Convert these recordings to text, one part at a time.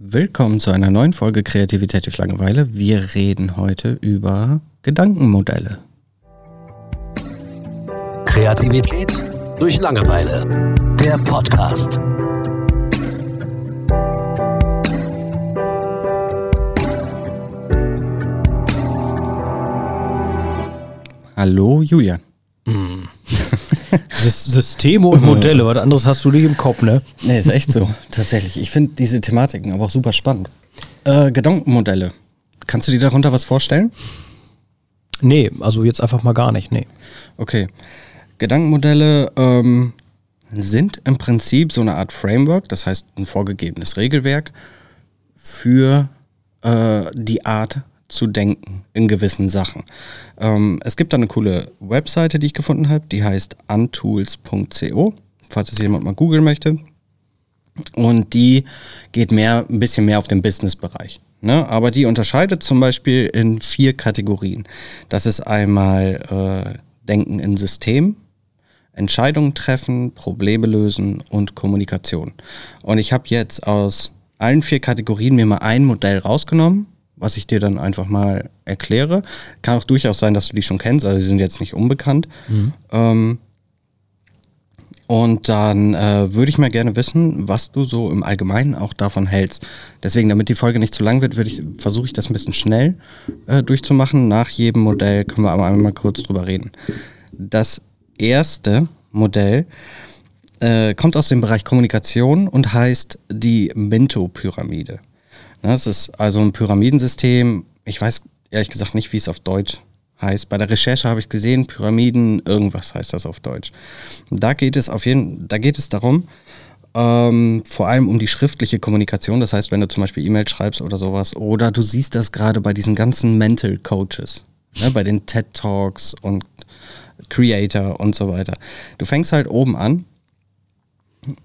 Willkommen zu einer neuen Folge Kreativität durch Langeweile. Wir reden heute über Gedankenmodelle. Kreativität durch Langeweile. Der Podcast. Hallo Julian. Systeme und Modelle, was anderes hast du nicht im Kopf, ne? Nee, ist echt so, tatsächlich. Ich finde diese Thematiken aber auch super spannend. Äh, Gedankenmodelle. Kannst du dir darunter was vorstellen? Nee, also jetzt einfach mal gar nicht, nee. Okay. Gedankenmodelle ähm, sind im Prinzip so eine Art Framework, das heißt ein vorgegebenes Regelwerk für äh, die Art zu denken in gewissen Sachen. Ähm, es gibt da eine coole Webseite, die ich gefunden habe, die heißt untools.co, falls es jemand mal googeln möchte. Und die geht mehr, ein bisschen mehr auf den Business-Bereich. Ne? Aber die unterscheidet zum Beispiel in vier Kategorien. Das ist einmal äh, Denken in System, Entscheidungen treffen, Probleme lösen und Kommunikation. Und ich habe jetzt aus allen vier Kategorien mir mal ein Modell rausgenommen was ich dir dann einfach mal erkläre. Kann auch durchaus sein, dass du die schon kennst, also sie sind jetzt nicht unbekannt. Mhm. Ähm, und dann äh, würde ich mal gerne wissen, was du so im Allgemeinen auch davon hältst. Deswegen, damit die Folge nicht zu lang wird, ich, versuche ich das ein bisschen schnell äh, durchzumachen. Nach jedem Modell können wir aber einmal kurz drüber reden. Das erste Modell äh, kommt aus dem Bereich Kommunikation und heißt die Minto-Pyramide. Ne, ist also ein Pyramidensystem. Ich weiß ehrlich gesagt nicht, wie es auf Deutsch heißt. Bei der Recherche habe ich gesehen, Pyramiden, irgendwas heißt das auf Deutsch. Da geht es auf jeden, da geht es darum, ähm, vor allem um die schriftliche Kommunikation. Das heißt, wenn du zum Beispiel E-Mails schreibst oder sowas, oder du siehst das gerade bei diesen ganzen Mental Coaches, ne, bei den TED Talks und Creator und so weiter. Du fängst halt oben an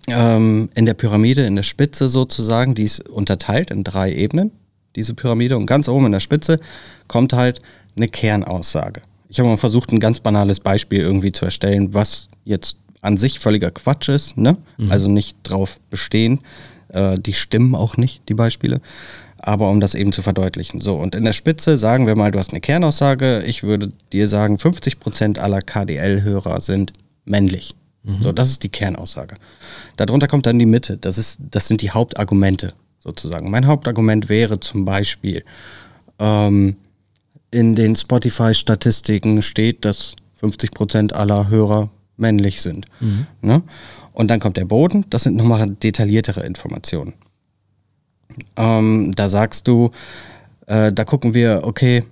ähm, in der Pyramide, in der Spitze sozusagen, die ist unterteilt in drei Ebenen, diese Pyramide. Und ganz oben in der Spitze kommt halt eine Kernaussage. Ich habe mal versucht, ein ganz banales Beispiel irgendwie zu erstellen, was jetzt an sich völliger Quatsch ist, ne? Mhm. Also nicht drauf bestehen. Äh, die stimmen auch nicht, die Beispiele. Aber um das eben zu verdeutlichen. So, und in der Spitze sagen wir mal, du hast eine Kernaussage. Ich würde dir sagen, 50% aller KDL-Hörer sind männlich. So, das ist die Kernaussage. Darunter kommt dann die Mitte. Das, ist, das sind die Hauptargumente sozusagen. Mein Hauptargument wäre zum Beispiel, ähm, in den Spotify-Statistiken steht, dass 50 Prozent aller Hörer männlich sind. Mhm. Ne? Und dann kommt der Boden, das sind nochmal detailliertere Informationen. Ähm, da sagst du, äh, da gucken wir, okay,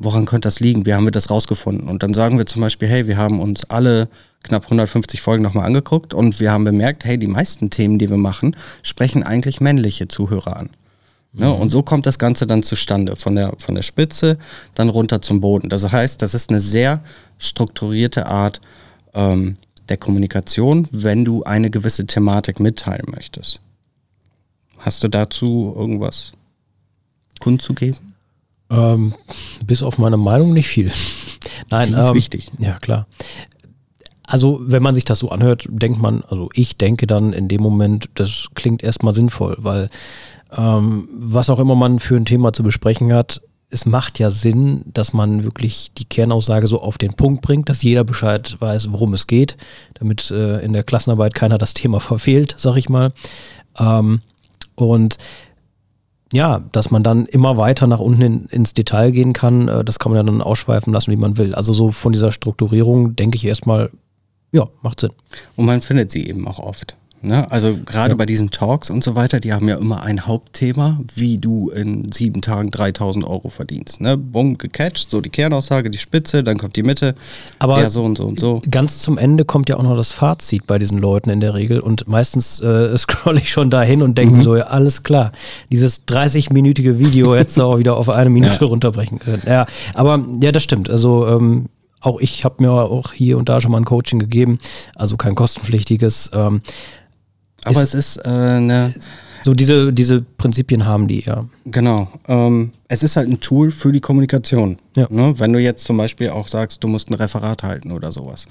woran könnte das liegen? Wie haben wir das rausgefunden? Und dann sagen wir zum Beispiel, hey, wir haben uns alle knapp 150 Folgen nochmal angeguckt und wir haben bemerkt, hey, die meisten Themen, die wir machen, sprechen eigentlich männliche Zuhörer an. Ne? Mhm. Und so kommt das Ganze dann zustande, von der, von der Spitze dann runter zum Boden. Das heißt, das ist eine sehr strukturierte Art ähm, der Kommunikation, wenn du eine gewisse Thematik mitteilen möchtest. Hast du dazu irgendwas kundzugeben? Ähm, bis auf meine Meinung nicht viel. Nein, Die ist ähm, wichtig. Ja, klar. Also, wenn man sich das so anhört, denkt man, also ich denke dann in dem Moment, das klingt erstmal sinnvoll, weil ähm, was auch immer man für ein Thema zu besprechen hat, es macht ja Sinn, dass man wirklich die Kernaussage so auf den Punkt bringt, dass jeder Bescheid weiß, worum es geht, damit äh, in der Klassenarbeit keiner das Thema verfehlt, sag ich mal. Ähm, und ja, dass man dann immer weiter nach unten in, ins Detail gehen kann, äh, das kann man ja dann ausschweifen lassen, wie man will. Also so von dieser Strukturierung denke ich erstmal, ja, macht Sinn. Und man findet sie eben auch oft. Ne? Also gerade ja. bei diesen Talks und so weiter, die haben ja immer ein Hauptthema, wie du in sieben Tagen 3000 Euro verdienst. Ne? Bumm, gecatcht, so die Kernaussage, die Spitze, dann kommt die Mitte, Aber ja so und so und so. Ganz zum Ende kommt ja auch noch das Fazit bei diesen Leuten in der Regel und meistens äh, scroll ich schon dahin und denke mhm. so, ja, alles klar, dieses 30-minütige Video hättest du auch wieder auf eine Minute ja. runterbrechen können. Ja, aber ja, das stimmt. Also ähm, auch ich habe mir auch hier und da schon mal ein Coaching gegeben, also kein kostenpflichtiges. Ähm, aber ist, es ist äh, eine. So diese, diese Prinzipien haben die, ja. Genau. Ähm, es ist halt ein Tool für die Kommunikation. Ja. Ne? Wenn du jetzt zum Beispiel auch sagst, du musst ein Referat halten oder sowas,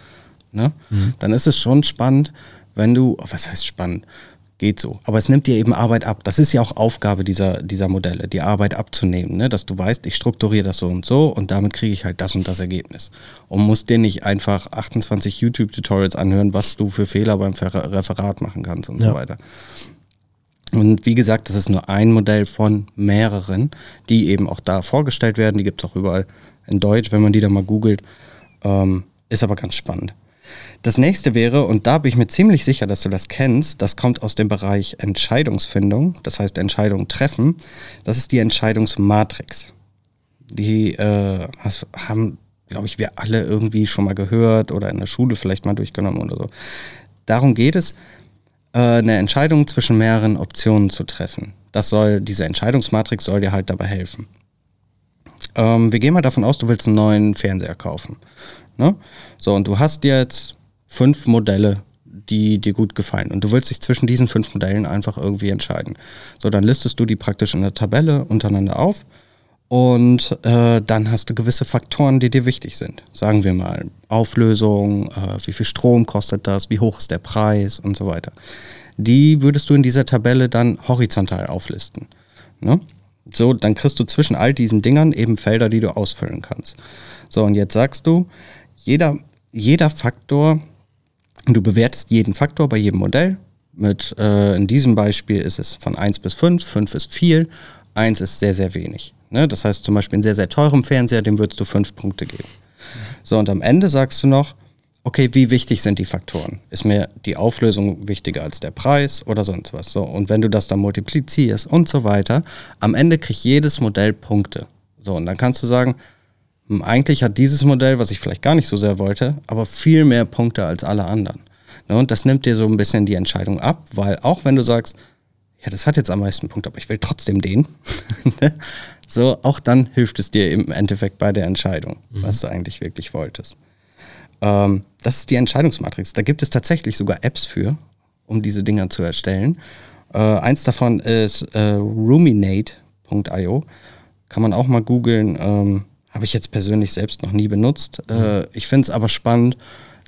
ne? Mhm. dann ist es schon spannend, wenn du, oh, was heißt spannend? Geht so. Aber es nimmt dir eben Arbeit ab. Das ist ja auch Aufgabe dieser, dieser Modelle, die Arbeit abzunehmen, ne? dass du weißt, ich strukturiere das so und so und damit kriege ich halt das und das Ergebnis. Und musst dir nicht einfach 28 YouTube-Tutorials anhören, was du für Fehler beim Referat machen kannst und ja. so weiter. Und wie gesagt, das ist nur ein Modell von mehreren, die eben auch da vorgestellt werden. Die gibt es auch überall in Deutsch, wenn man die da mal googelt. Ähm, ist aber ganz spannend. Das nächste wäre, und da bin ich mir ziemlich sicher, dass du das kennst, das kommt aus dem Bereich Entscheidungsfindung, das heißt Entscheidung treffen. Das ist die Entscheidungsmatrix. Die äh, haben, glaube ich, wir alle irgendwie schon mal gehört oder in der Schule vielleicht mal durchgenommen oder so. Darum geht es, äh, eine Entscheidung zwischen mehreren Optionen zu treffen. Das soll, diese Entscheidungsmatrix soll dir halt dabei helfen. Ähm, wir gehen mal davon aus, du willst einen neuen Fernseher kaufen. Ne? So, und du hast jetzt fünf Modelle, die dir gut gefallen. Und du willst dich zwischen diesen fünf Modellen einfach irgendwie entscheiden. So, dann listest du die praktisch in der Tabelle untereinander auf. Und äh, dann hast du gewisse Faktoren, die dir wichtig sind. Sagen wir mal Auflösung, äh, wie viel Strom kostet das, wie hoch ist der Preis und so weiter. Die würdest du in dieser Tabelle dann horizontal auflisten. Ne? So, dann kriegst du zwischen all diesen Dingern eben Felder, die du ausfüllen kannst. So, und jetzt sagst du, jeder, jeder Faktor, du bewertest jeden Faktor bei jedem Modell. Mit, äh, in diesem Beispiel ist es von 1 bis 5, 5 ist viel, 1 ist sehr, sehr wenig. Ne? Das heißt zum Beispiel einen sehr, sehr teuren Fernseher, dem würdest du 5 Punkte geben. So, und am Ende sagst du noch, okay, wie wichtig sind die Faktoren? Ist mir die Auflösung wichtiger als der Preis oder sonst was? So, und wenn du das dann multiplizierst und so weiter, am Ende kriegt jedes Modell Punkte. So, und dann kannst du sagen, eigentlich hat dieses Modell, was ich vielleicht gar nicht so sehr wollte, aber viel mehr Punkte als alle anderen. Ne, und das nimmt dir so ein bisschen die Entscheidung ab, weil auch wenn du sagst, ja, das hat jetzt am meisten Punkte, aber ich will trotzdem den, ne, so, auch dann hilft es dir im Endeffekt bei der Entscheidung, mhm. was du eigentlich wirklich wolltest. Ähm, das ist die Entscheidungsmatrix. Da gibt es tatsächlich sogar Apps für, um diese Dinger zu erstellen. Äh, eins davon ist äh, ruminate.io. Kann man auch mal googeln. Ähm, habe ich jetzt persönlich selbst noch nie benutzt. Mhm. Äh, ich finde es aber spannend,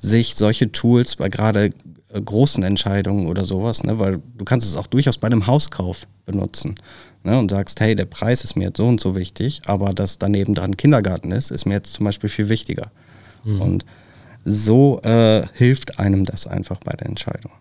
sich solche Tools bei gerade äh, großen Entscheidungen oder sowas, ne, weil du kannst es auch durchaus bei einem Hauskauf benutzen ne, und sagst, hey, der Preis ist mir jetzt so und so wichtig, aber dass daneben dran Kindergarten ist, ist mir jetzt zum Beispiel viel wichtiger. Mhm. Und so äh, hilft einem das einfach bei der Entscheidung.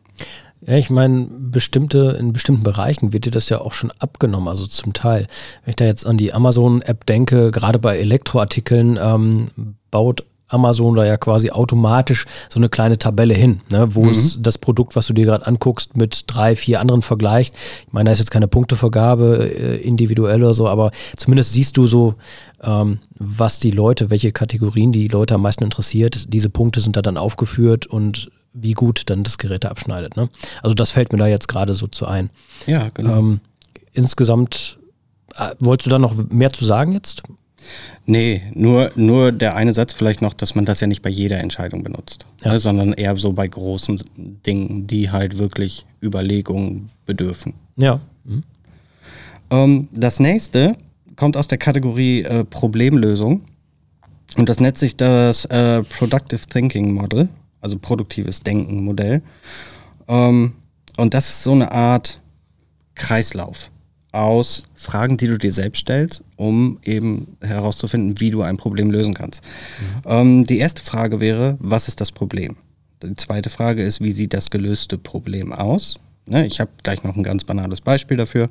Ja, ich meine, bestimmte, in bestimmten Bereichen wird dir das ja auch schon abgenommen, also zum Teil. Wenn ich da jetzt an die Amazon-App denke, gerade bei Elektroartikeln ähm, baut Amazon da ja quasi automatisch so eine kleine Tabelle hin, ne, wo mhm. es das Produkt, was du dir gerade anguckst, mit drei, vier anderen vergleicht. Ich meine, da ist jetzt keine Punktevergabe äh, individuell oder so, aber zumindest siehst du so, ähm, was die Leute, welche Kategorien die Leute am meisten interessiert. Diese Punkte sind da dann aufgeführt und wie gut dann das Gerät abschneidet. Ne? Also das fällt mir da jetzt gerade so zu ein. Ja, genau. Ähm, insgesamt, äh, wolltest du da noch mehr zu sagen jetzt? Nee, nur, nur der eine Satz vielleicht noch, dass man das ja nicht bei jeder Entscheidung benutzt, ja. ne, sondern eher so bei großen Dingen, die halt wirklich Überlegungen bedürfen. Ja. Mhm. Ähm, das nächste kommt aus der Kategorie äh, Problemlösung und das nennt sich das äh, Productive Thinking Model also produktives Denken Modell. Ähm, und das ist so eine Art Kreislauf aus Fragen, die du dir selbst stellst, um eben herauszufinden, wie du ein Problem lösen kannst. Mhm. Ähm, die erste Frage wäre, was ist das Problem? Die zweite Frage ist, wie sieht das gelöste Problem aus? Ne, ich habe gleich noch ein ganz banales Beispiel dafür.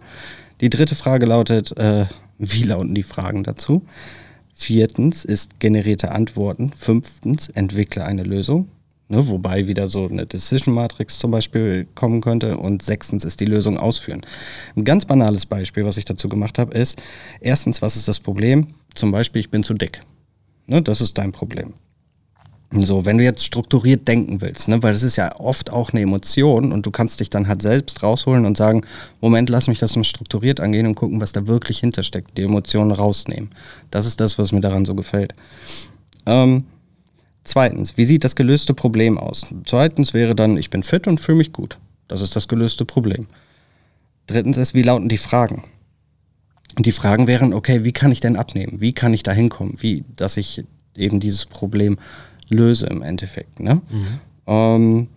Die dritte Frage lautet, äh, wie lauten die Fragen dazu? Viertens ist generierte Antworten. Fünftens entwickle eine Lösung. Ne, wobei wieder so eine Decision Matrix zum Beispiel kommen könnte. Und sechstens ist die Lösung ausführen. Ein ganz banales Beispiel, was ich dazu gemacht habe, ist, erstens, was ist das Problem? Zum Beispiel, ich bin zu dick. Ne, das ist dein Problem. So, wenn du jetzt strukturiert denken willst, ne, weil das ist ja oft auch eine Emotion und du kannst dich dann halt selbst rausholen und sagen, Moment, lass mich das mal strukturiert angehen und gucken, was da wirklich hintersteckt, die Emotionen rausnehmen. Das ist das, was mir daran so gefällt. Ähm, Zweitens, wie sieht das gelöste Problem aus? Zweitens wäre dann, ich bin fit und fühle mich gut. Das ist das gelöste Problem. Drittens ist, wie lauten die Fragen? Und die Fragen wären, okay, wie kann ich denn abnehmen? Wie kann ich da hinkommen? Wie, dass ich eben dieses Problem löse im Endeffekt. Ne? Mhm. Ähm,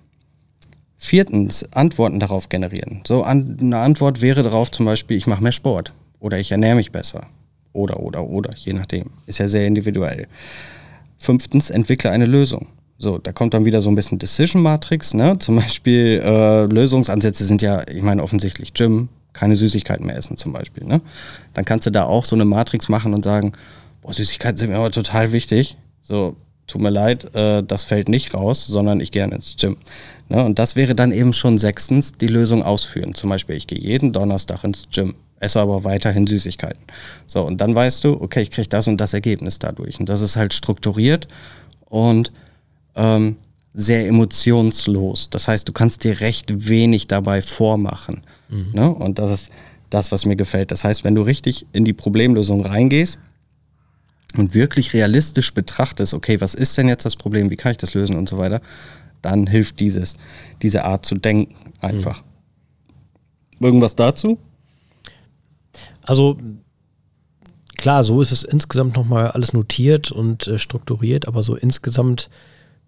Viertens, Antworten darauf generieren. So an, eine Antwort wäre darauf zum Beispiel, ich mache mehr Sport oder ich ernähre mich besser. Oder, oder, oder, je nachdem. Ist ja sehr individuell. Fünftens, entwickle eine Lösung. So, da kommt dann wieder so ein bisschen Decision Matrix, ne? Zum Beispiel äh, Lösungsansätze sind ja, ich meine, offensichtlich Gym, keine Süßigkeiten mehr essen zum Beispiel, ne? Dann kannst du da auch so eine Matrix machen und sagen, boah, Süßigkeiten sind mir aber total wichtig. So, tut mir leid, äh, das fällt nicht raus, sondern ich gehe ins Gym. Ne? Und das wäre dann eben schon sechstens die Lösung ausführen. Zum Beispiel, ich gehe jeden Donnerstag ins Gym, esse aber weiterhin Süßigkeiten. So, und dann weißt du, okay, ich kriege das und das Ergebnis dadurch. Und das ist halt strukturiert und ähm, sehr emotionslos. Das heißt, du kannst dir recht wenig dabei vormachen. Mhm. Ne? Und das ist das, was mir gefällt. Das heißt, wenn du richtig in die Problemlösung reingehst, und wirklich realistisch betrachtest, okay, was ist denn jetzt das Problem, wie kann ich das lösen und so weiter, dann hilft dieses, diese Art zu denken einfach. Mhm. Irgendwas dazu? Also klar, so ist es insgesamt nochmal alles notiert und äh, strukturiert, aber so insgesamt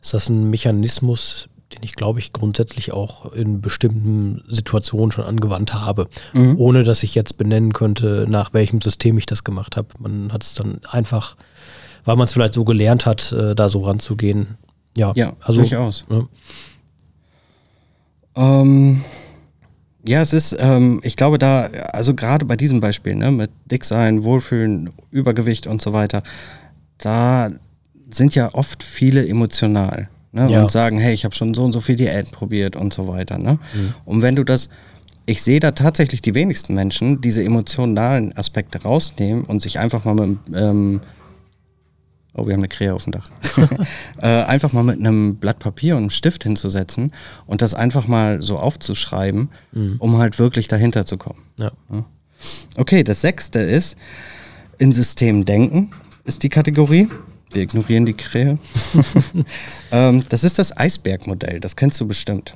ist das ein Mechanismus, den ich glaube ich grundsätzlich auch in bestimmten Situationen schon angewandt habe, mhm. ohne dass ich jetzt benennen könnte, nach welchem System ich das gemacht habe. Man hat es dann einfach, weil man es vielleicht so gelernt hat, äh, da so ranzugehen. Ja, ja also durchaus. Ja. Ähm, ja, es ist, ähm, ich glaube da, also gerade bei diesem Beispiel, ne, mit Dicksein, Wohlfühlen, Übergewicht und so weiter, da sind ja oft viele emotional ne? ja. und sagen, hey, ich habe schon so und so viel Diäten probiert und so weiter. Ne? Mhm. Und wenn du das, ich sehe da tatsächlich die wenigsten Menschen, diese emotionalen Aspekte rausnehmen und sich einfach mal mit, ähm, oh, wir haben eine Krähe auf dem Dach, äh, einfach mal mit einem Blatt Papier und einem Stift hinzusetzen und das einfach mal so aufzuschreiben, mhm. um halt wirklich dahinter zu kommen. Ja. Okay, das sechste ist, in System denken ist die Kategorie. Wir ignorieren die Krähe. ähm, das ist das Eisbergmodell, das kennst du bestimmt.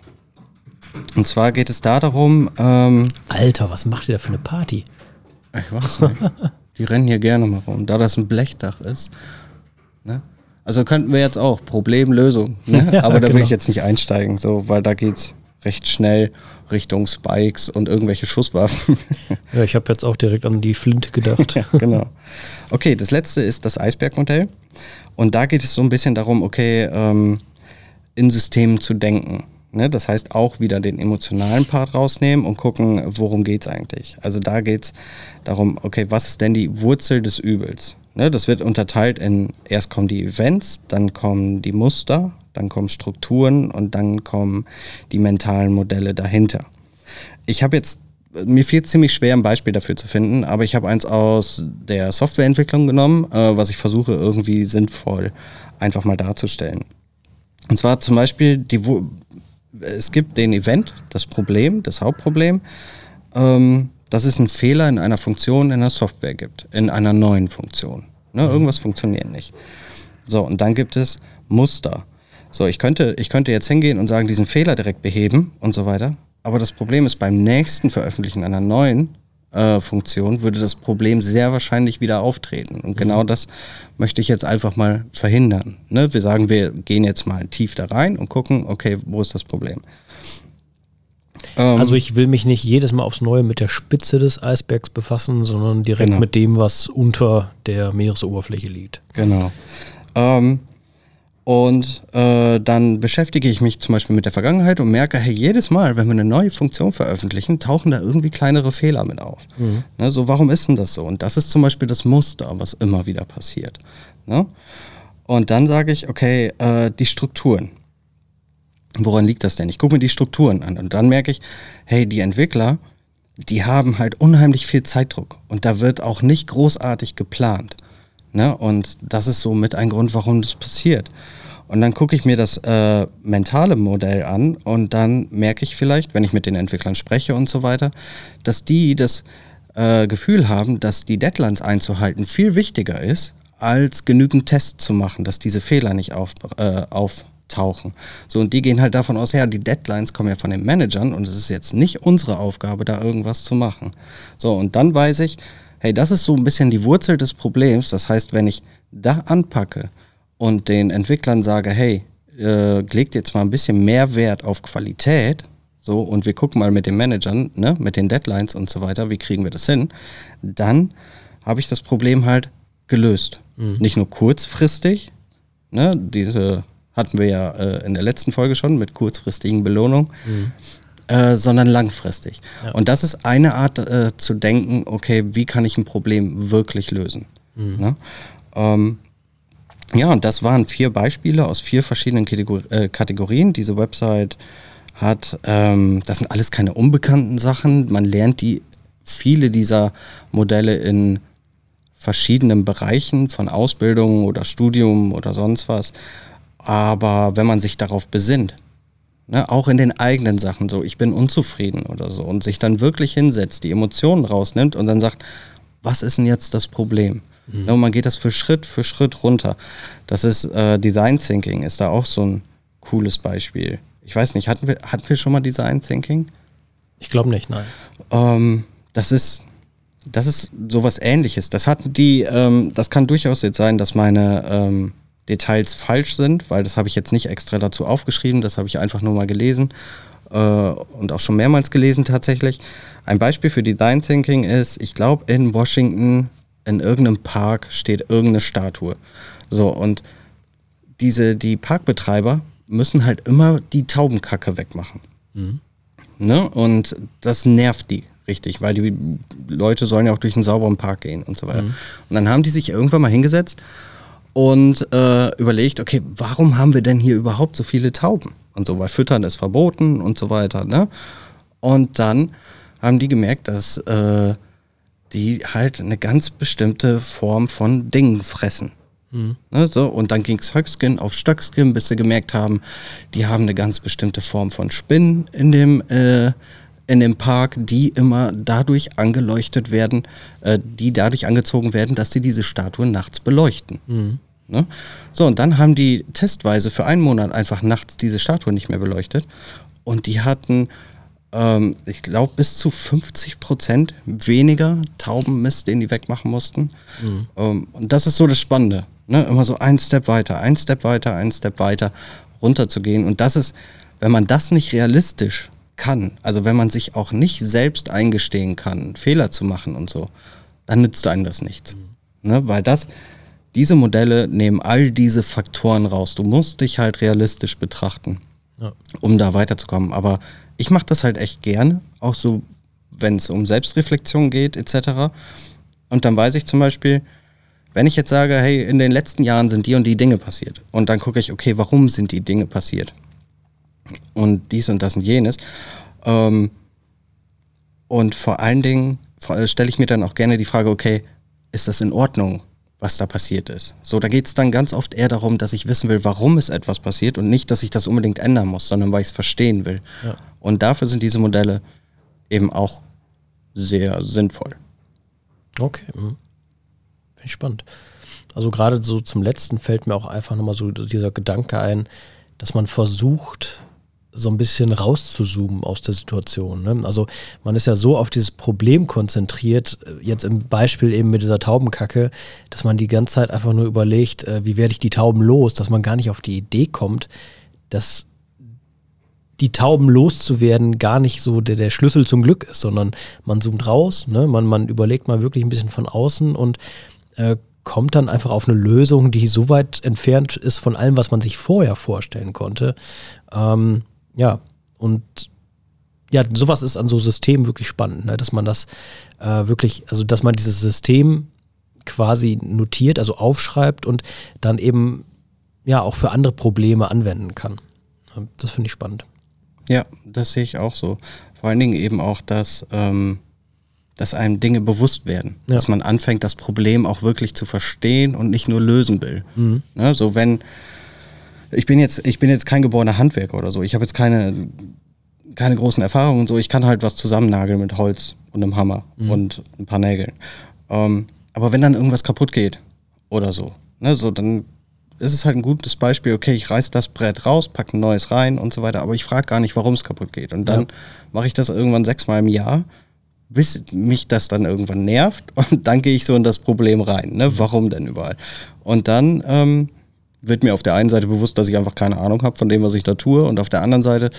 Und zwar geht es da darum. Ähm, Alter, was macht ihr da für eine Party? Ich weiß nicht. Die rennen hier gerne mal rum. Da das ein Blechdach ist. Ne? Also könnten wir jetzt auch Problemlösung. Ne? ja, Aber da genau. will ich jetzt nicht einsteigen, so, weil da geht es recht schnell Richtung Spikes und irgendwelche Schusswaffen. ja, ich habe jetzt auch direkt an die Flinte gedacht. ja, genau. Okay, das letzte ist das Eisbergmodell. Und da geht es so ein bisschen darum, okay, ähm, in Systemen zu denken. Ne? Das heißt auch wieder den emotionalen Part rausnehmen und gucken, worum geht es eigentlich. Also da geht es darum, okay, was ist denn die Wurzel des Übels? Ne? Das wird unterteilt in, erst kommen die Events, dann kommen die Muster, dann kommen Strukturen und dann kommen die mentalen Modelle dahinter. Ich habe jetzt mir fiel ziemlich schwer, ein Beispiel dafür zu finden, aber ich habe eins aus der Softwareentwicklung genommen, äh, was ich versuche irgendwie sinnvoll einfach mal darzustellen. Und zwar zum Beispiel, die, es gibt den Event, das Problem, das Hauptproblem, ähm, dass es einen Fehler in einer Funktion in der Software gibt, in einer neuen Funktion. Ne, mhm. Irgendwas funktioniert nicht. So, und dann gibt es Muster. So, ich könnte, ich könnte jetzt hingehen und sagen, diesen Fehler direkt beheben und so weiter. Aber das Problem ist, beim nächsten Veröffentlichen einer neuen äh, Funktion würde das Problem sehr wahrscheinlich wieder auftreten. Und genau mhm. das möchte ich jetzt einfach mal verhindern. Ne? Wir sagen, wir gehen jetzt mal tief da rein und gucken, okay, wo ist das Problem? Ähm, also ich will mich nicht jedes Mal aufs Neue mit der Spitze des Eisbergs befassen, sondern direkt genau. mit dem, was unter der Meeresoberfläche liegt. Genau. Ähm, und äh, dann beschäftige ich mich zum Beispiel mit der Vergangenheit und merke, hey, jedes Mal, wenn wir eine neue Funktion veröffentlichen, tauchen da irgendwie kleinere Fehler mit auf. Mhm. Ne, so, warum ist denn das so? Und das ist zum Beispiel das Muster, was immer wieder passiert. Ne? Und dann sage ich, okay, äh, die Strukturen. Woran liegt das denn? Ich gucke mir die Strukturen an und dann merke ich, hey, die Entwickler, die haben halt unheimlich viel Zeitdruck und da wird auch nicht großartig geplant. Ne? Und das ist so mit ein Grund, warum das passiert. Und dann gucke ich mir das äh, mentale Modell an und dann merke ich vielleicht, wenn ich mit den Entwicklern spreche und so weiter, dass die das äh, Gefühl haben, dass die Deadlines einzuhalten viel wichtiger ist, als genügend Tests zu machen, dass diese Fehler nicht auf, äh, auftauchen. So, und die gehen halt davon aus, ja, die Deadlines kommen ja von den Managern und es ist jetzt nicht unsere Aufgabe, da irgendwas zu machen. So, und dann weiß ich, hey, das ist so ein bisschen die Wurzel des Problems. Das heißt, wenn ich da anpacke, und den Entwicklern sage, hey, äh, legt jetzt mal ein bisschen mehr Wert auf Qualität, so, und wir gucken mal mit den Managern, ne, mit den Deadlines und so weiter, wie kriegen wir das hin, dann habe ich das Problem halt gelöst. Mhm. Nicht nur kurzfristig, ne, diese hatten wir ja äh, in der letzten Folge schon mit kurzfristigen Belohnungen, mhm. äh, sondern langfristig. Ja. Und das ist eine Art äh, zu denken, okay, wie kann ich ein Problem wirklich lösen? Mhm. Ne? Ähm, ja, und das waren vier Beispiele aus vier verschiedenen äh, Kategorien. Diese Website hat, ähm, das sind alles keine unbekannten Sachen. Man lernt die, viele dieser Modelle in verschiedenen Bereichen von Ausbildung oder Studium oder sonst was. Aber wenn man sich darauf besinnt, ne, auch in den eigenen Sachen, so ich bin unzufrieden oder so, und sich dann wirklich hinsetzt, die Emotionen rausnimmt und dann sagt, was ist denn jetzt das Problem? Mhm. Ne, und man geht das für Schritt für Schritt runter. Das ist äh, Design Thinking, ist da auch so ein cooles Beispiel. Ich weiß nicht, hatten wir, hatten wir schon mal Design Thinking? Ich glaube nicht, nein. Ähm, das ist das ist sowas ähnliches. Das hat die, ähm, das kann durchaus jetzt sein, dass meine ähm, Details falsch sind, weil das habe ich jetzt nicht extra dazu aufgeschrieben, das habe ich einfach nur mal gelesen äh, und auch schon mehrmals gelesen tatsächlich. Ein Beispiel für Design Thinking ist, ich glaube, in Washington in irgendeinem Park steht irgendeine Statue. So, und diese, die Parkbetreiber müssen halt immer die Taubenkacke wegmachen. Mhm. Ne? Und das nervt die richtig, weil die Leute sollen ja auch durch einen sauberen Park gehen und so weiter. Mhm. Und dann haben die sich irgendwann mal hingesetzt und äh, überlegt, okay, warum haben wir denn hier überhaupt so viele Tauben? Und so, weil Füttern ist verboten und so weiter. Ne? Und dann haben die gemerkt, dass äh, die halt eine ganz bestimmte Form von Dingen fressen. Mhm. Ne, so, und dann ging es Höckskin auf Stöckskin, bis sie gemerkt haben, die haben eine ganz bestimmte Form von Spinnen in dem, äh, in dem Park, die immer dadurch angeleuchtet werden, äh, die dadurch angezogen werden, dass sie diese Statuen nachts beleuchten. Mhm. Ne? So, und dann haben die testweise für einen Monat einfach nachts diese Statuen nicht mehr beleuchtet. Und die hatten, ähm, ich glaube, bis zu 50 Prozent weniger Taubenmist, den die wegmachen mussten. Mhm. Ähm, und das ist so das Spannende. Ne? Immer so ein Step weiter, ein Step weiter, ein Step weiter runterzugehen. Und das ist, wenn man das nicht realistisch kann, also wenn man sich auch nicht selbst eingestehen kann, Fehler zu machen und so, dann nützt einem das nichts. Mhm. Ne? Weil das, diese Modelle nehmen all diese Faktoren raus. Du musst dich halt realistisch betrachten, ja. um da weiterzukommen. Aber ich mache das halt echt gerne, auch so, wenn es um Selbstreflexion geht, etc. Und dann weiß ich zum Beispiel, wenn ich jetzt sage, hey, in den letzten Jahren sind die und die Dinge passiert, und dann gucke ich, okay, warum sind die Dinge passiert? und dies und das und jenes. Ähm, und vor allen Dingen äh, stelle ich mir dann auch gerne die Frage, okay, ist das in Ordnung, was da passiert ist? So, da geht es dann ganz oft eher darum, dass ich wissen will, warum ist etwas passiert und nicht, dass ich das unbedingt ändern muss, sondern weil ich es verstehen will. Ja. Und dafür sind diese Modelle eben auch sehr sinnvoll. Okay. Mhm. Finde ich spannend. Also gerade so zum letzten fällt mir auch einfach nochmal so dieser Gedanke ein, dass man versucht, so ein bisschen rauszuzoomen aus der Situation. Ne? Also man ist ja so auf dieses Problem konzentriert, äh, jetzt im Beispiel eben mit dieser Taubenkacke, dass man die ganze Zeit einfach nur überlegt, äh, wie werde ich die Tauben los, dass man gar nicht auf die Idee kommt, dass die Tauben loszuwerden gar nicht so der, der Schlüssel zum Glück ist, sondern man zoomt raus, ne? man, man überlegt mal wirklich ein bisschen von außen und äh, kommt dann einfach auf eine Lösung, die so weit entfernt ist von allem, was man sich vorher vorstellen konnte. Ähm, ja, und ja, sowas ist an so Systemen wirklich spannend, ne? dass man das äh, wirklich, also dass man dieses System quasi notiert, also aufschreibt und dann eben ja auch für andere Probleme anwenden kann. Das finde ich spannend. Ja, das sehe ich auch so. Vor allen Dingen eben auch, dass, ähm, dass einem Dinge bewusst werden. Ja. Dass man anfängt, das Problem auch wirklich zu verstehen und nicht nur lösen will. Mhm. Ne? So wenn, ich bin jetzt, ich bin jetzt kein geborener Handwerker oder so. Ich habe jetzt keine, keine großen Erfahrungen und so. Ich kann halt was zusammennageln mit Holz und einem Hammer mhm. und ein paar Nägeln. Ähm, aber wenn dann irgendwas kaputt geht oder so, ne, so dann ist es halt ein gutes Beispiel, okay, ich reiß das Brett raus, packe ein neues rein und so weiter, aber ich frage gar nicht, warum es kaputt geht. Und dann ja. mache ich das irgendwann sechsmal im Jahr, bis mich das dann irgendwann nervt und dann gehe ich so in das Problem rein, ne? Warum denn überall? Und dann ähm, wird mir auf der einen Seite bewusst, dass ich einfach keine Ahnung habe von dem, was ich da tue und auf der anderen Seite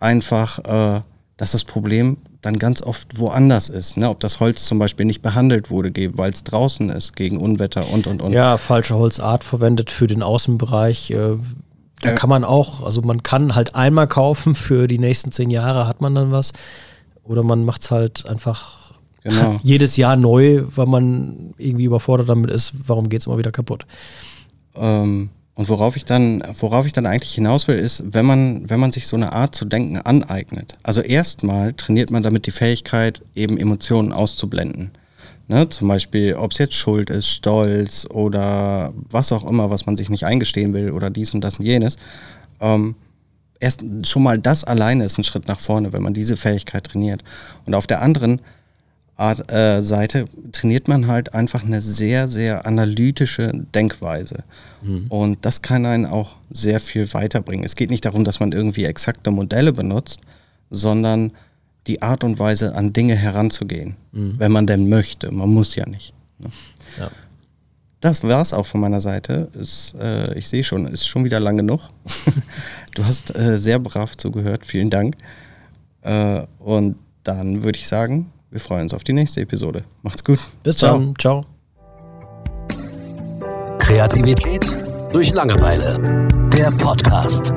einfach, äh, dass das Problem dann ganz oft woanders ist. Ne? Ob das Holz zum Beispiel nicht behandelt wurde, weil es draußen ist, gegen Unwetter und und und. Ja, falsche Holzart verwendet für den Außenbereich. Äh, da kann man auch, also man kann halt einmal kaufen, für die nächsten zehn Jahre hat man dann was. Oder man macht es halt einfach genau. jedes Jahr neu, weil man irgendwie überfordert damit ist, warum geht es immer wieder kaputt. Ähm, und worauf ich dann, worauf ich dann eigentlich hinaus will, ist, wenn man, wenn man sich so eine Art zu denken aneignet. Also erstmal trainiert man damit die Fähigkeit, eben Emotionen auszublenden. Ne? Zum Beispiel, ob es jetzt Schuld ist, Stolz oder was auch immer, was man sich nicht eingestehen will oder dies und das und jenes. Ähm, erst schon mal das alleine ist ein Schritt nach vorne, wenn man diese Fähigkeit trainiert. Und auf der anderen Art, äh, Seite trainiert man halt einfach eine sehr, sehr analytische Denkweise. Mhm. Und das kann einen auch sehr viel weiterbringen. Es geht nicht darum, dass man irgendwie exakte Modelle benutzt, sondern die Art und Weise, an Dinge heranzugehen, mhm. wenn man denn möchte. Man muss ja nicht. Ne? Ja. Das war es auch von meiner Seite. Ist, äh, ich sehe schon, ist schon wieder lang genug. du hast äh, sehr brav zugehört. Vielen Dank. Äh, und dann würde ich sagen, wir freuen uns auf die nächste Episode. Macht's gut. Bis Ciao. dann. Ciao. Kreativität durch Langeweile. Der Podcast.